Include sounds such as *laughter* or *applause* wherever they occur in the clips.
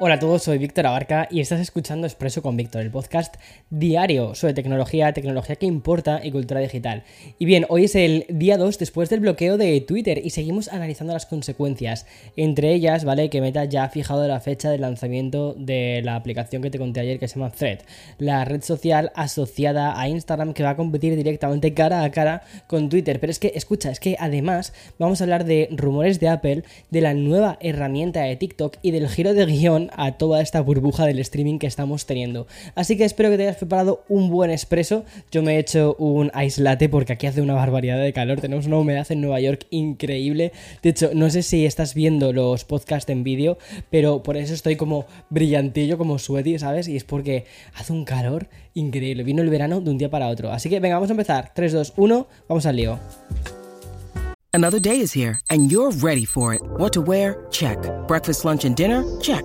Hola a todos, soy Víctor Abarca y estás escuchando Expreso con Víctor, el podcast diario sobre tecnología, tecnología que importa y cultura digital. Y bien, hoy es el día 2 después del bloqueo de Twitter y seguimos analizando las consecuencias. Entre ellas, ¿vale? Que Meta ya ha fijado la fecha de lanzamiento de la aplicación que te conté ayer que se llama Thread, la red social asociada a Instagram que va a competir directamente cara a cara con Twitter. Pero es que, escucha, es que además vamos a hablar de rumores de Apple, de la nueva herramienta de TikTok y del giro de guion a toda esta burbuja del streaming que estamos teniendo. Así que espero que te hayas preparado un buen expreso. Yo me he hecho un ice latte porque aquí hace una barbaridad de calor. Tenemos una humedad en Nueva York increíble. De hecho, no sé si estás viendo los podcasts en vídeo, pero por eso estoy como brillantillo, como sweaty, ¿sabes? Y es porque hace un calor increíble. Vino el verano de un día para otro. Así que venga, vamos a empezar. 3, 2, 1, vamos al lío. Another day is here and you're ready for it. What to wear? Check. Breakfast, lunch, and dinner? Check.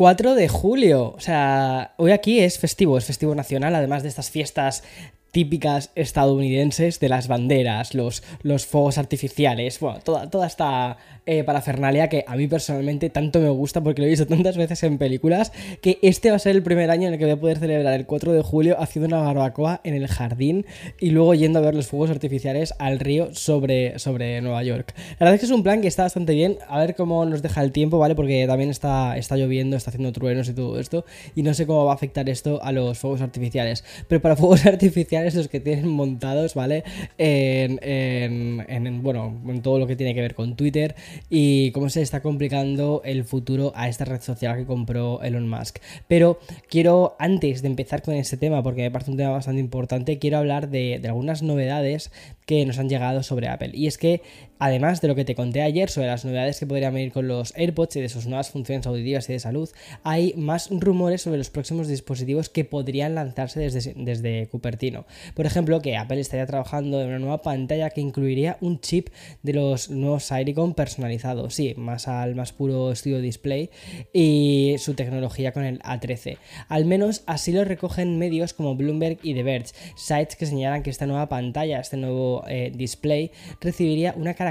4 de julio. O sea, hoy aquí es festivo, es festivo nacional, además de estas fiestas típicas estadounidenses de las banderas, los, los fuegos artificiales, bueno, toda, toda esta eh, parafernalia que a mí personalmente tanto me gusta porque lo he visto tantas veces en películas, que este va a ser el primer año en el que voy a poder celebrar el 4 de julio haciendo una barbacoa en el jardín y luego yendo a ver los fuegos artificiales al río sobre, sobre Nueva York. La verdad es que es un plan que está bastante bien, a ver cómo nos deja el tiempo, ¿vale? Porque también está, está lloviendo, está haciendo truenos y todo esto, y no sé cómo va a afectar esto a los fuegos artificiales. Pero para fuegos *laughs* artificiales los que tienen *laughs* montados, ¿vale? En, en, bueno, en todo lo que tiene que ver con Twitter y cómo se está complicando el futuro a esta red social que compró Elon Musk. Pero quiero, antes de empezar con este tema, porque me parece un tema bastante importante, quiero hablar de algunas novedades que nos han llegado sobre Apple. Y es que, además de lo que te conté ayer sobre las novedades que podrían venir con los AirPods y de sus nuevas funciones auditivas y de salud, hay más rumores sobre los próximos dispositivos que podrían lanzarse desde, Cupertino. Por ejemplo, que Apple estaría trabajando en una nueva pantalla que incluiría un chip de los nuevos Silicon personalizados, sí, más al más puro Studio Display y su tecnología con el A13. Al menos así lo recogen medios como Bloomberg y The Verge, sites que señalan que esta nueva pantalla, este nuevo eh, display, recibiría una característica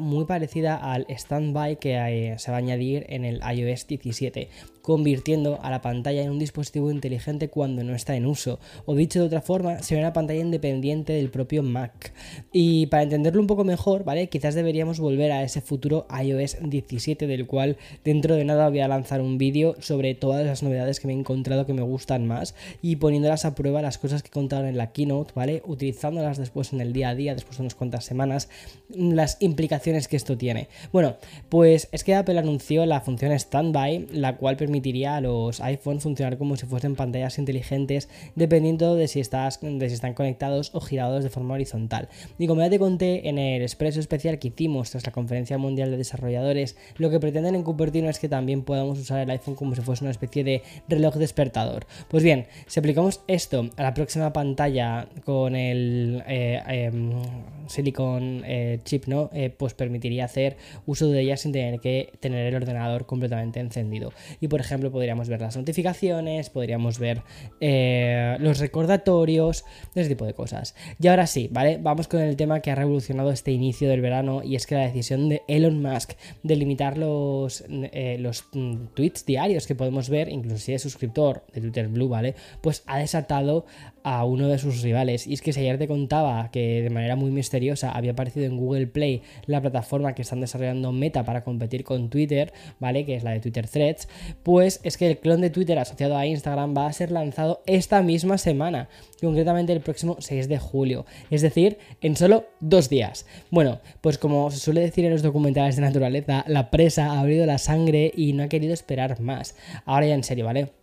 muy parecida al standby que eh, se va a añadir en el iOS 17, convirtiendo a la pantalla en un dispositivo inteligente cuando no está en uso. O dicho de otra forma, será una pantalla independiente del propio Mac. Y para entenderlo un poco mejor, ¿vale? Quizás deberíamos volver a ese futuro iOS 17 del cual dentro de nada voy a lanzar un vídeo sobre todas las novedades que me he encontrado que me gustan más y poniéndolas a prueba las cosas que he contado en la keynote, ¿vale? Utilizándolas después en el día a día, después de unas cuantas semanas, las implicaciones que esto tiene. Bueno, pues es que Apple anunció la función Standby, la cual permitiría a los iPhones funcionar como si fuesen pantallas inteligentes dependiendo de si, estás, están conectados o girados de forma horizontal. Y como ya te conté en el expreso especial que hicimos tras la Conferencia Mundial de Desarrolladores, lo que pretenden en Cupertino es que también podamos usar el iPhone como si fuese una especie de reloj despertador. Pues bien, si aplicamos esto a la próxima pantalla con el eh, em, Silicon eh, chip, ¿no? Eh, pues permitiría hacer uso de ella sin tener que tener el ordenador completamente encendido. Y por ejemplo, podríamos ver las notificaciones, podríamos ver eh, los recordatorios, ese tipo de cosas. Y ahora sí, ¿vale? Vamos con el tema que ha revolucionado este inicio del verano y es que la decisión de Elon Musk de limitar los, eh, los mm, tweets diarios que podemos ver, incluso si es suscriptor de Twitter Blue, ¿vale? Pues ha desatado a uno de sus rivales. Y es que si ayer te contaba que de manera muy misteriosa había aparecido en Google Play la plataforma que están desarrollando Meta para competir con Twitter, ¿vale? Que es la de Twitter Threads, pues es que el clon de Twitter asociado a Instagram va a ser lanzado esta misma semana, concretamente el próximo 6 de julio, es decir, en solo dos días. Bueno, pues como se suele decir en los documentales de naturaleza, la presa ha abrido la sangre y no ha querido esperar más. Ahora ya en serio, ¿vale?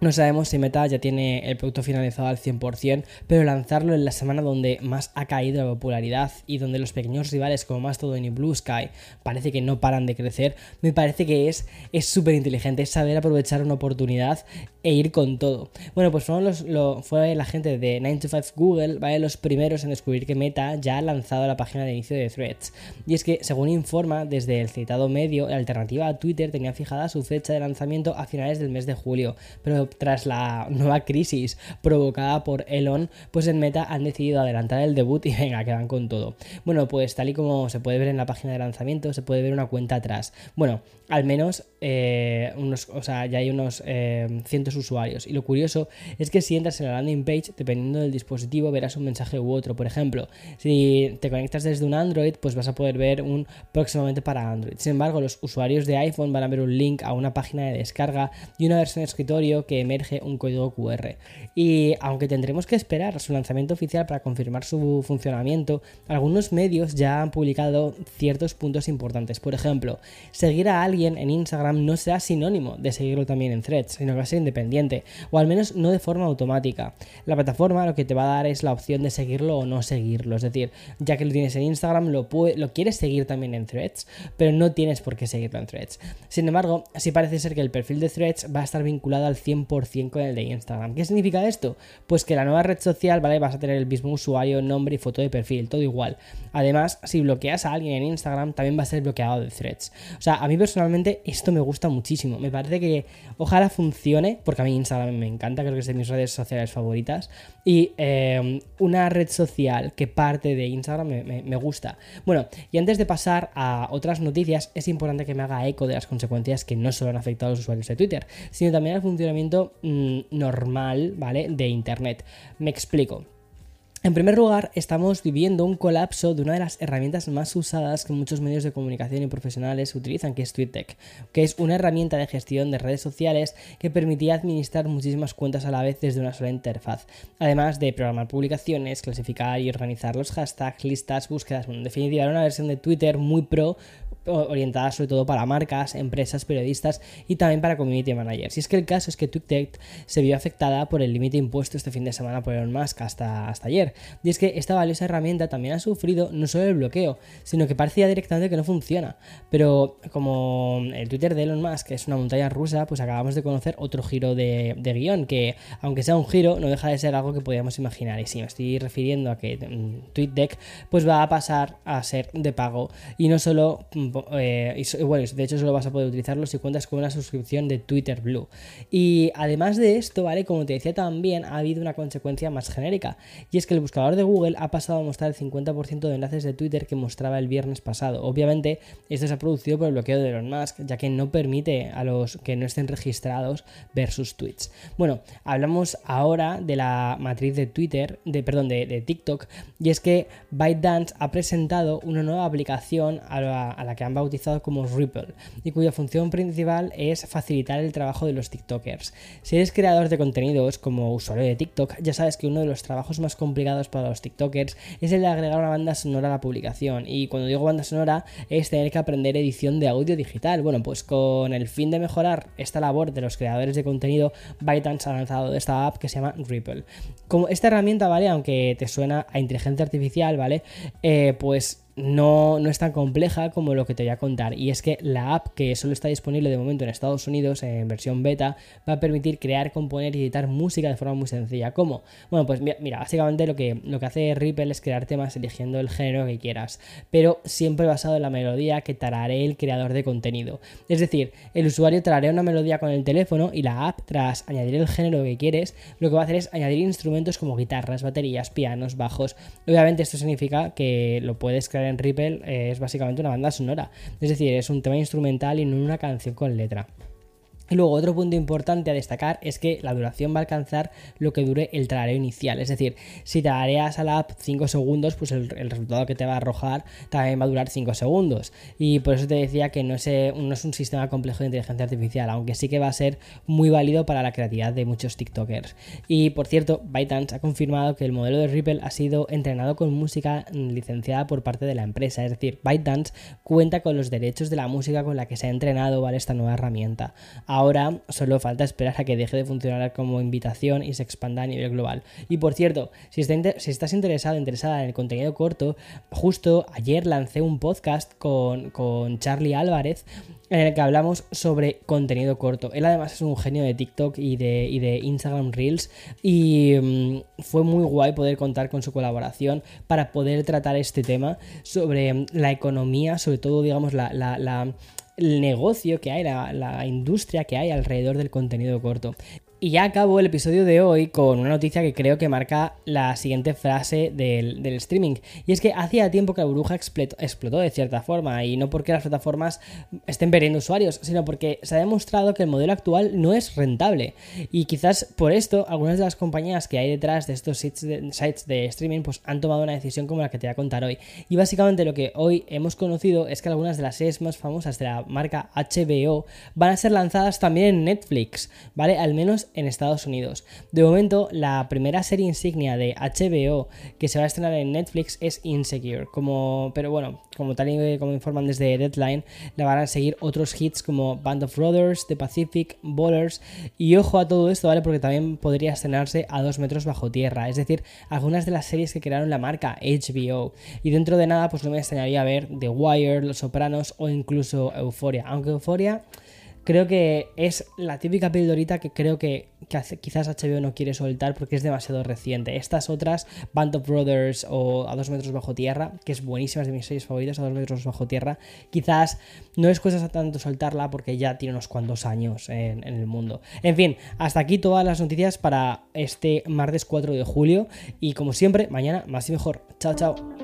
No sabemos si Meta ya tiene el producto finalizado al 100%, pero lanzarlo en la semana donde más ha caído la popularidad y donde los pequeños rivales como Mastodon y Blue Sky parece que no paran de crecer, me parece que es súper inteligente, es saber aprovechar una oportunidad e ir con todo. Bueno, pues fueron los, lo, fue la gente de 9 to 5 Google, ¿vale? Los primeros en descubrir que Meta ya ha lanzado la página de inicio de Threads. Y es que, según informa desde el citado medio, la alternativa a Twitter tenía fijada su fecha de lanzamiento a finales del mes de julio, pero tras la nueva crisis provocada por Elon, pues en Meta han decidido adelantar el debut y venga, quedan con todo. Bueno, pues tal y como se puede ver en la página de lanzamiento, se puede ver una cuenta atrás. Bueno, al menos eh, unos, o sea, ya hay unos eh, cientos usuarios. Y lo curioso es que si entras en la landing page, dependiendo del dispositivo, verás un mensaje u otro. Por ejemplo, si te conectas desde un Android, pues vas a poder ver un próximamente para Android. Sin embargo, los usuarios de iPhone van a ver un link a una página de descarga y una versión de escritorio que emerge un código QR. Y aunque tendremos que esperar su lanzamiento oficial para confirmar su funcionamiento, algunos medios ya han publicado ciertos puntos importantes. Por ejemplo, seguir a alguien en Instagram no será sinónimo de seguirlo también en threads, sino que va a ser independiente, o al menos no de forma automática. La plataforma lo que te va a dar es la opción de seguirlo o no seguirlo, es decir, ya que lo tienes en Instagram, lo, lo quieres seguir también en threads, pero no tienes por qué seguirlo en threads. Sin embargo, sí parece ser que el perfil de threads va a estar vinculado al 100% con el de Instagram. ¿Qué significa esto? Pues que la nueva red social, ¿vale? Vas a tener el mismo usuario, nombre y foto de perfil, todo igual. Además, si bloqueas a alguien en Instagram, también va a ser bloqueado de threads. O sea, a mí personalmente esto me gusta muchísimo. Me parece que ojalá funcione, porque a mí Instagram me encanta, creo que es de mis redes sociales favoritas. Y eh, una red social que parte de Instagram me, gusta. Bueno, y antes de pasar a otras noticias, es importante que me haga eco de las consecuencias que no solo han afectado a los usuarios de Twitter, sino también al funcionamiento mm, normal, ¿vale? De Internet. Me explico. En primer lugar, estamos viviendo un colapso de una de las herramientas más usadas que muchos medios de comunicación y profesionales utilizan, que es TweetDeck, que es una herramienta de gestión de redes sociales que permitía administrar muchísimas cuentas a la vez desde una sola interfaz, además de programar publicaciones, clasificar y organizar los hashtags, listas, búsquedas, en definitiva era una versión de Twitter muy pro orientada sobre todo para marcas, empresas, periodistas y también para community managers. Y es que el caso es que TweetDeck se vio afectada por el límite impuesto este fin de semana por Elon Musk hasta, hasta ayer. Y es que esta valiosa herramienta también ha sufrido no solo el bloqueo, sino que parecía directamente que no funciona. Pero como el Twitter de Elon Musk es una montaña rusa, pues acabamos de conocer otro giro de, guion, que aunque sea un giro, no deja de ser algo que podíamos imaginar. Y sí, me estoy refiriendo a que mm, TweetDeck pues va a pasar a ser de pago y no solo eh, bueno, de hecho solo vas a poder utilizarlo si cuentas con una suscripción de Twitter Blue. Y además de esto, ¿vale? Como te decía también, ha habido una consecuencia más genérica, y es que el buscador de Google ha pasado a mostrar el 50% de enlaces de Twitter que mostraba el viernes pasado. Obviamente, esto se ha producido por el bloqueo de Elon Musk, ya que no permite a los que no estén registrados ver sus tweets. Bueno, hablamos ahora de la matriz de Twitter, de, perdón, de, TikTok, y es que ByteDance ha presentado una nueva aplicación a la que han bautizado como Ripple y cuya función principal es facilitar el trabajo de los TikTokers. Si eres creador de contenidos como usuario de TikTok, ya sabes que uno de los trabajos más complicados para los TikTokers es el de agregar una banda sonora a la publicación. Y cuando digo banda sonora es tener que aprender edición de audio digital. Bueno, pues con el fin de mejorar esta labor de los creadores de contenido, ByteDance ha lanzado esta app que se llama Ripple. Como esta herramienta, ¿vale? Aunque te suena a inteligencia artificial, ¿vale? Eh, pues no, no, es tan compleja como lo que te voy a contar. Y es que la app que solo está disponible de momento en Estados Unidos en versión beta va a permitir crear, componer y editar música de forma muy sencilla. ¿Cómo? Bueno, pues mira, básicamente lo que, lo que hace Ripple es crear temas eligiendo el género que quieras, pero siempre basado en la melodía que tararé el creador de contenido. Es decir, el usuario tararea una melodía con el teléfono y la app, tras añadir el género que quieres, lo que va a hacer es añadir instrumentos como guitarras, baterías, pianos, bajos. Obviamente esto significa que lo puedes crear en Ripple eh, es básicamente una banda sonora. Es decir, es un tema instrumental y no una canción con letra. Y luego otro punto importante a destacar es que la duración va a alcanzar lo que dure el tarareo inicial. Es decir, si tarareas a la app 5 segundos, pues el, resultado que te va a arrojar también va a durar 5 segundos. Y por eso te decía que no es, no es, un sistema complejo de inteligencia artificial, aunque sí que va a ser muy válido para la creatividad de muchos TikTokers. Y por cierto, ByteDance ha confirmado que el modelo de Ripple ha sido entrenado con música licenciada por parte de la empresa. Es decir, ByteDance cuenta con los derechos de la música con la que se ha entrenado esta nueva herramienta. Ahora solo falta esperar a que deje de funcionar como invitación y se expanda a nivel global. Y por cierto, si, estás interesado, interesada en el contenido corto, justo ayer lancé un podcast con, con Charlie Álvarez en el que hablamos sobre contenido corto. Él además es un genio de TikTok y de, de Instagram Reels y mm, fue muy guay poder contar con su colaboración para poder tratar este tema sobre la economía, sobre todo digamos la, el negocio que hay, la, industria que hay alrededor del contenido corto. Y ya acabo el episodio de hoy con una noticia que creo que marca la siguiente frase del, streaming. Y es que hacía tiempo que la burbuja explotó, de cierta forma. Y no porque las plataformas estén perdiendo usuarios, sino porque se ha demostrado que el modelo actual no es rentable. Y quizás por esto algunas de las compañías que hay detrás de estos sites de, streaming pues han tomado una decisión como la que te voy a contar hoy. Y básicamente lo que hoy hemos conocido es que algunas de las series más famosas de la marca HBO van a ser lanzadas también en Netflix, ¿vale? Al menos en Estados Unidos. De momento, la primera serie insignia de HBO que se va a estrenar en Netflix es Insecure, como, pero bueno, como tal y como informan desde Deadline, la van a seguir otros hits como Band of Brothers, The Pacific, Ballers, y ojo a todo esto, ¿vale? Porque también podría estrenarse a dos metros bajo tierra, es decir, algunas de las series que crearon la marca HBO. Y dentro de nada, pues no me extrañaría ver The Wire, Los Sopranos o incluso Euphoria, aunque Euphoria creo que es la típica pildorita que creo que, quizás HBO no quiere soltar porque es demasiado reciente. Estas otras, Band of Brothers o A dos metros bajo tierra, que es buenísima, es de mis series favoritas, A dos metros bajo tierra, quizás no es cosa tanto soltarla porque ya tiene unos cuantos años en el mundo. En fin, hasta aquí todas las noticias para este martes 4 de julio y como siempre, mañana más y mejor. Chao, chao.